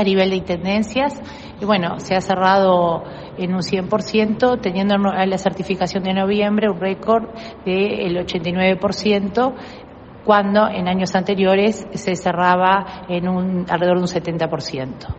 a nivel de intendencias. Y bueno, se ha cerrado en un 100%, teniendo la certificación de noviembre un récord del 89%, cuando en años anteriores se cerraba en un alrededor de un 70%.